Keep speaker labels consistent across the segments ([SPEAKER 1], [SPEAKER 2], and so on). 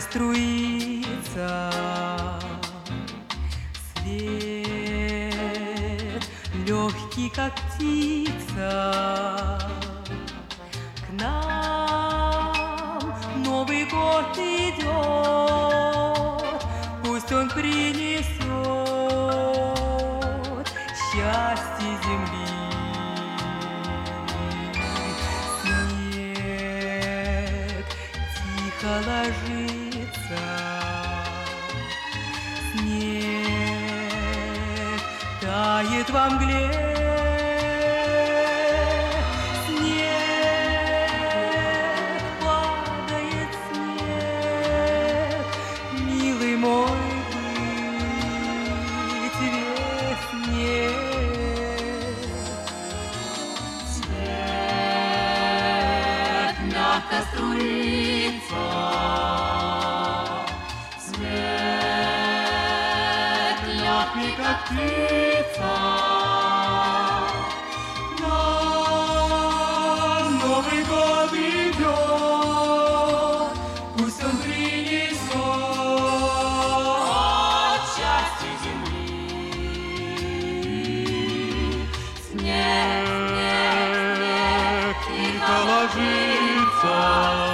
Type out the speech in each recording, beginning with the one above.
[SPEAKER 1] струится свет, легкий, как птица.
[SPEAKER 2] Jesus.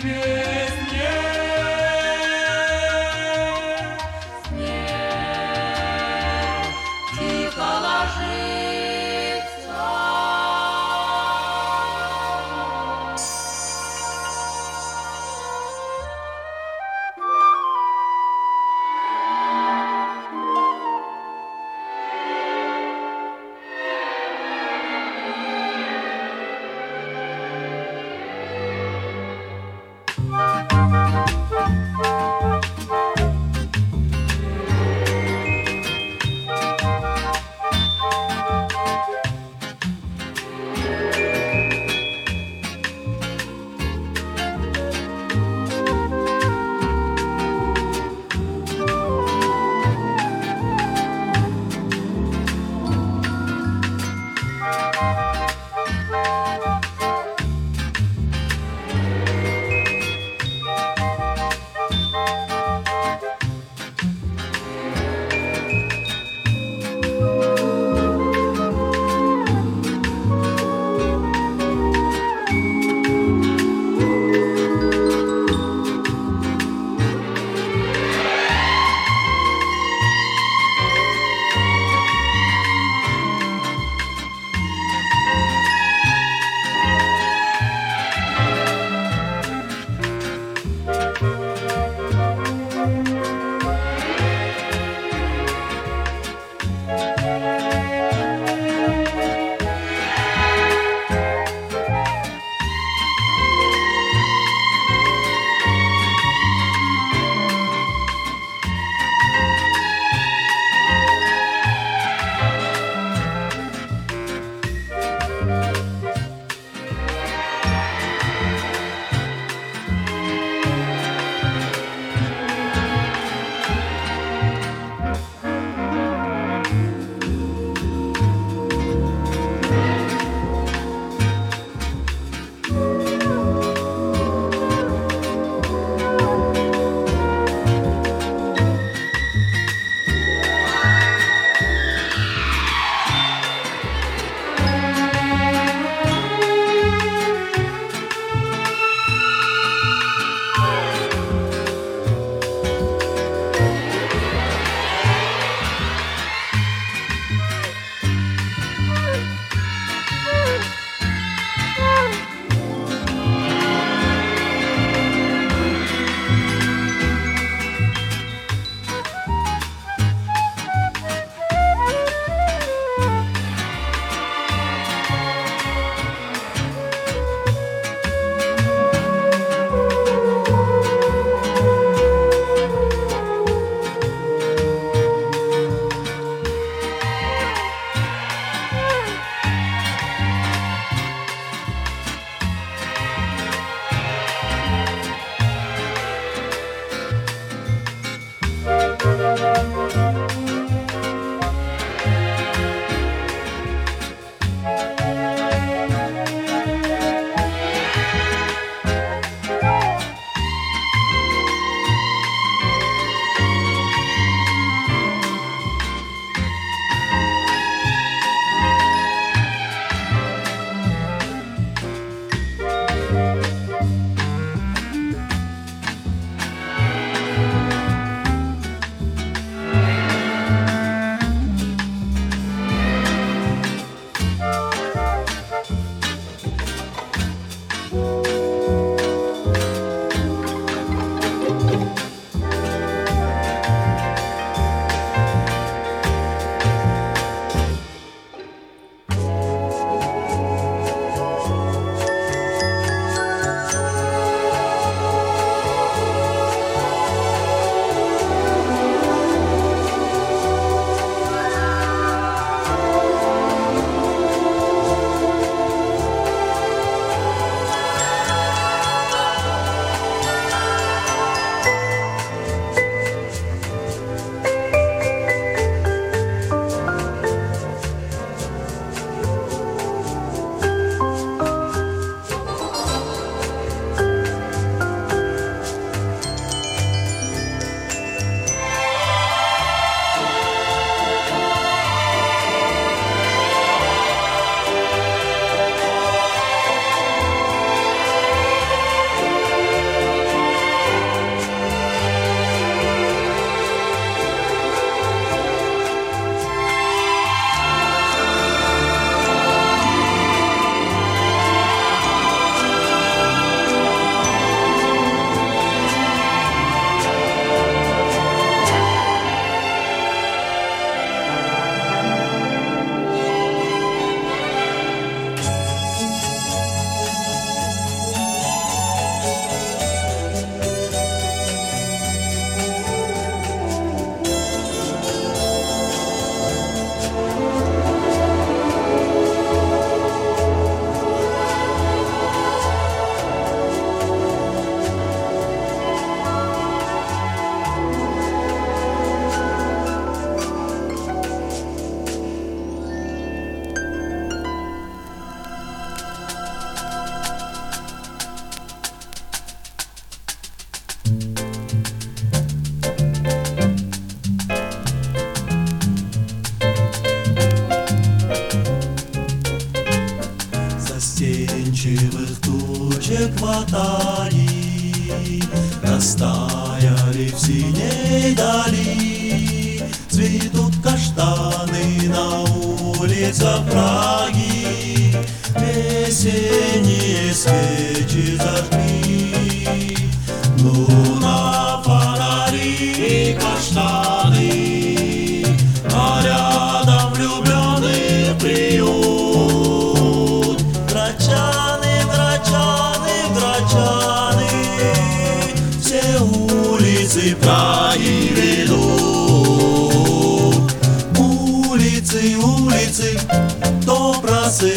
[SPEAKER 2] Sinner.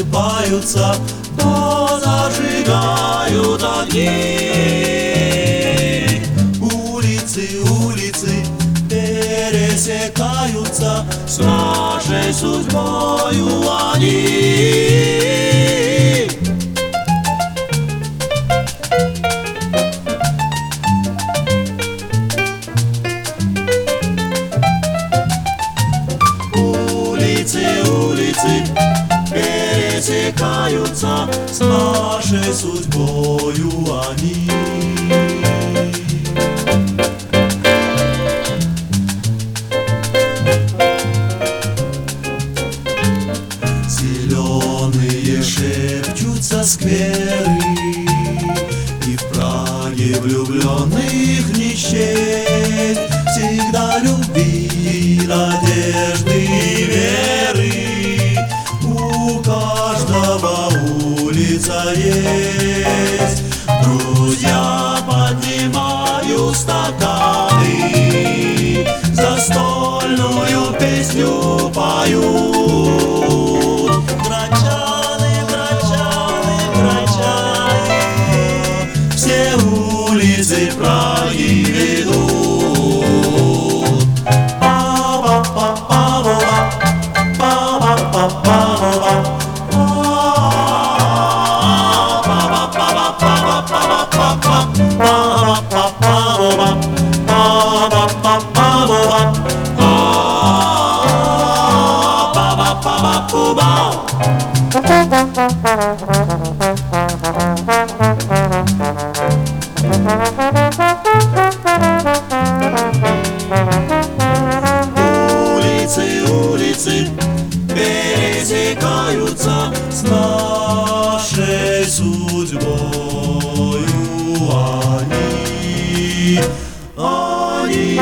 [SPEAKER 2] просыпаются, но зажигают огни. Улицы, улицы пересекаются, с нашей судьбою они.
[SPEAKER 3] Jesus, boy, you are near. oni.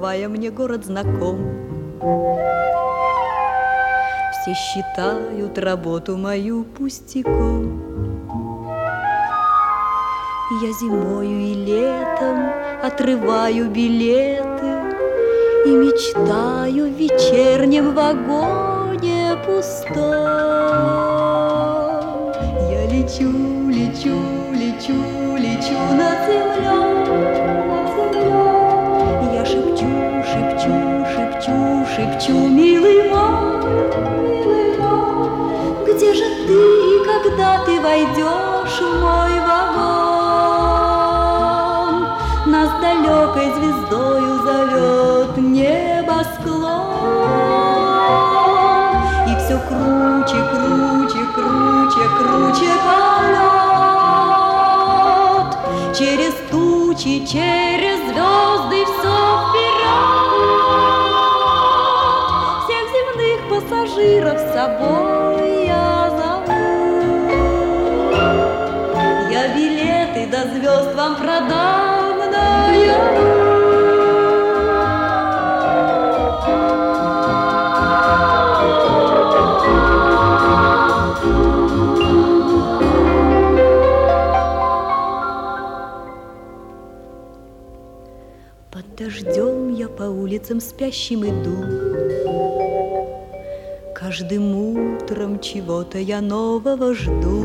[SPEAKER 4] Бывая мне город знаком. Все считают работу мою пустяком. Я зимою и летом отрываю билеты И мечтаю в вечернем вагоне пустом. Я лечу, лечу, лечу, лечу над землей, шепчу, милый мой, милый мой, Где же ты, когда ты войдешь в мой вагон? Нас далекой звездою зовет небосклон И все круче, круче, круче, круче полет Через тучи, через собой я зову Я билеты до звезд вам продам наяву Под дождем я по улицам спящим иду. Каждым утром чего-то я нового жду.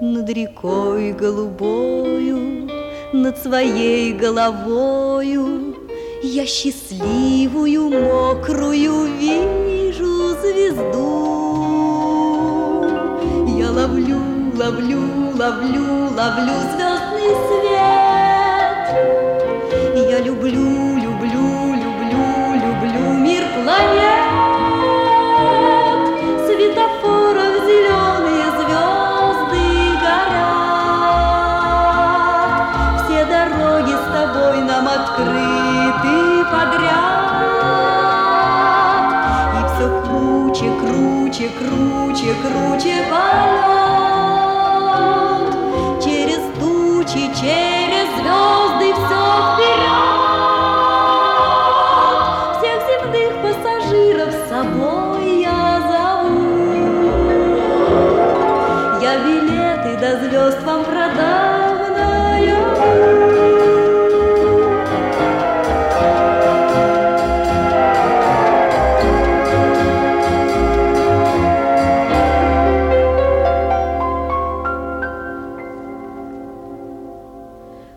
[SPEAKER 4] Над рекой голубою, над своей головою Я счастливую, мокрую вижу звезду. Я ловлю, ловлю, ловлю, ловлю звездный свет. Я люблю,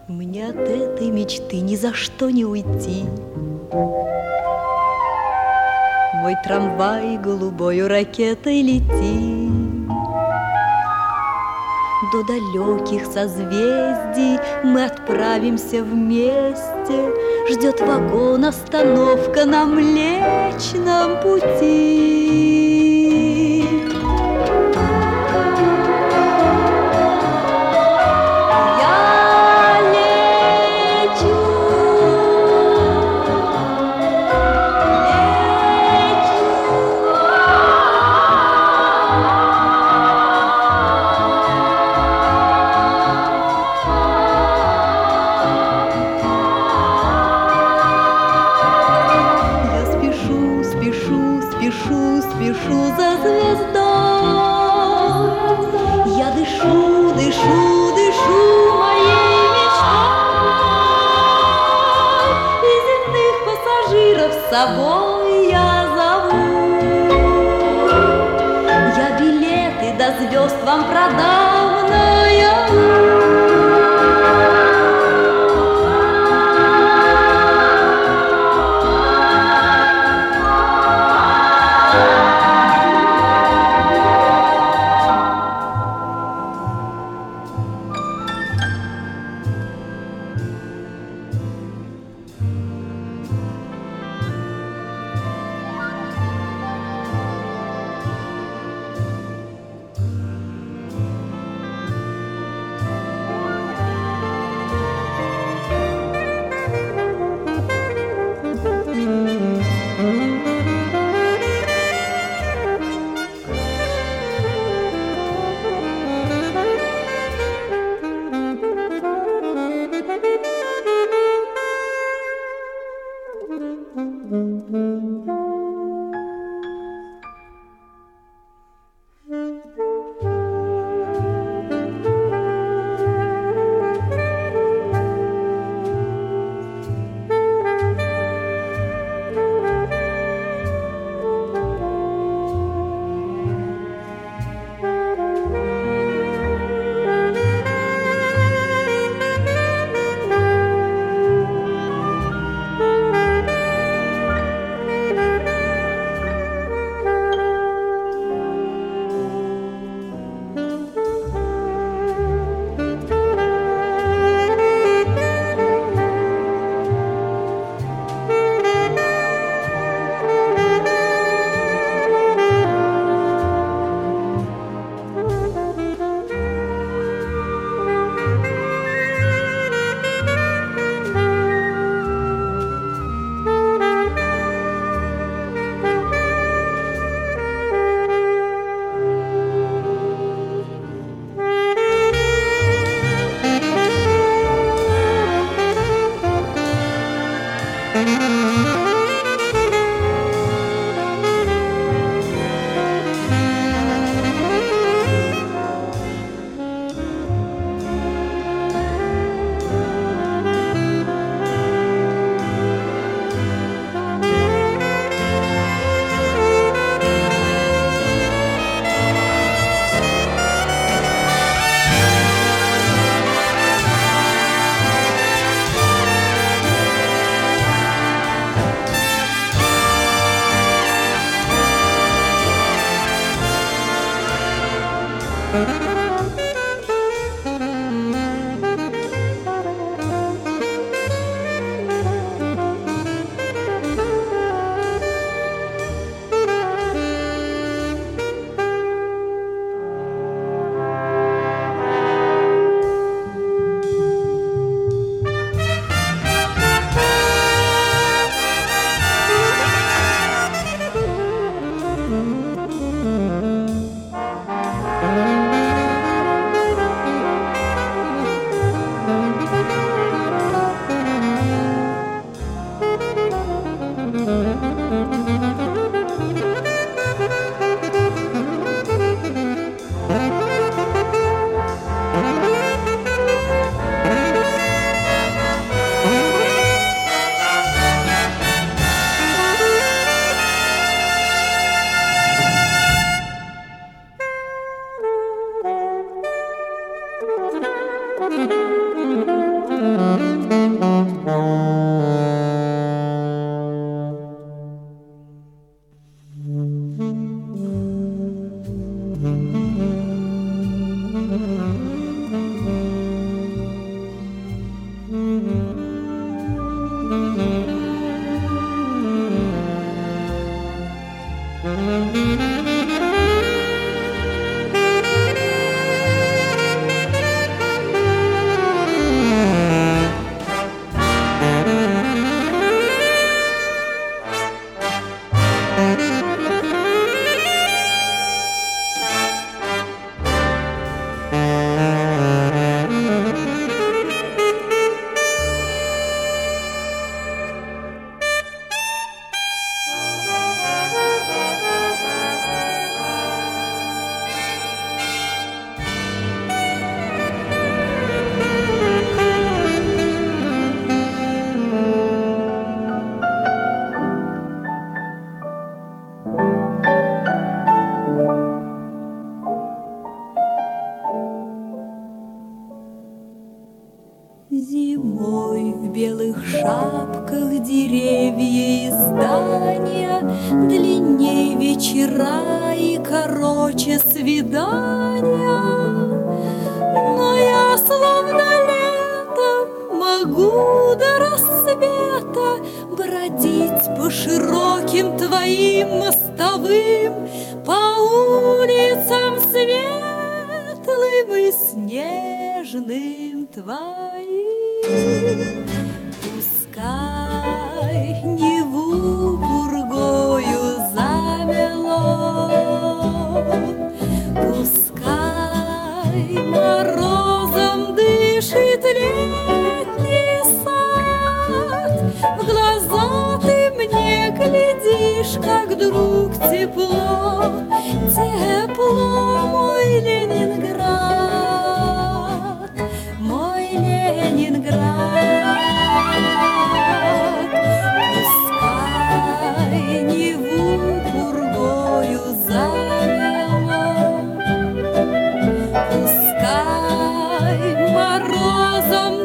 [SPEAKER 4] Мне от этой мечты ни за что не уйти. Мой трамвай голубою ракетой летит. До далеких созвездий мы отправимся вместе. Ждет вагон остановка на Млечном пути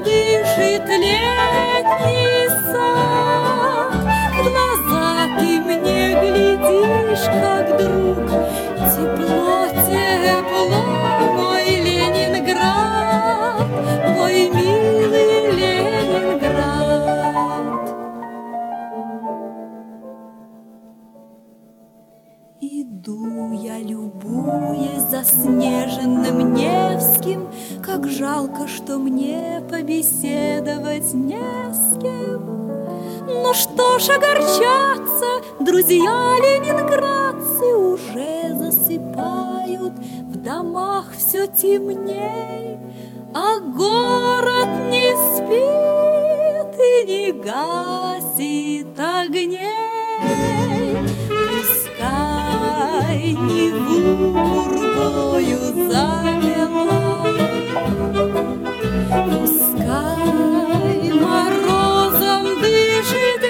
[SPEAKER 4] be как жалко, что мне побеседовать не с кем. Ну что ж огорчаться, друзья ленинградцы уже засыпают, В домах все темней, а город не спит и не гасит огней. Пускай не бурбою замела, Пускай морозом дышит